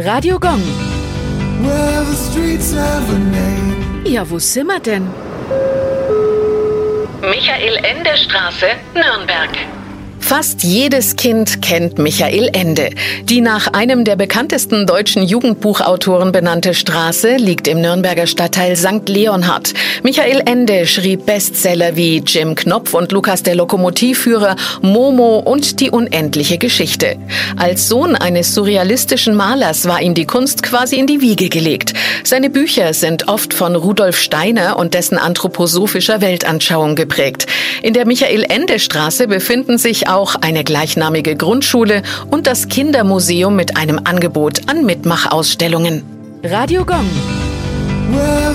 Radio Gong. Ja, wo sind wir denn? Michael-Ende-Straße, Nürnberg. Fast jedes Kind kennt Michael Ende. Die nach einem der bekanntesten deutschen Jugendbuchautoren benannte Straße liegt im Nürnberger Stadtteil St. Leonhard. Michael Ende schrieb Bestseller wie Jim Knopf und Lukas der Lokomotivführer, Momo und die unendliche Geschichte. Als Sohn eines surrealistischen Malers war ihm die Kunst quasi in die Wiege gelegt. Seine Bücher sind oft von Rudolf Steiner und dessen anthroposophischer Weltanschauung geprägt. In der Michael Ende Straße befinden sich auch eine gleichnamige Grundschule und das Kindermuseum mit einem Angebot an Mitmachausstellungen. Radio Gong. Well,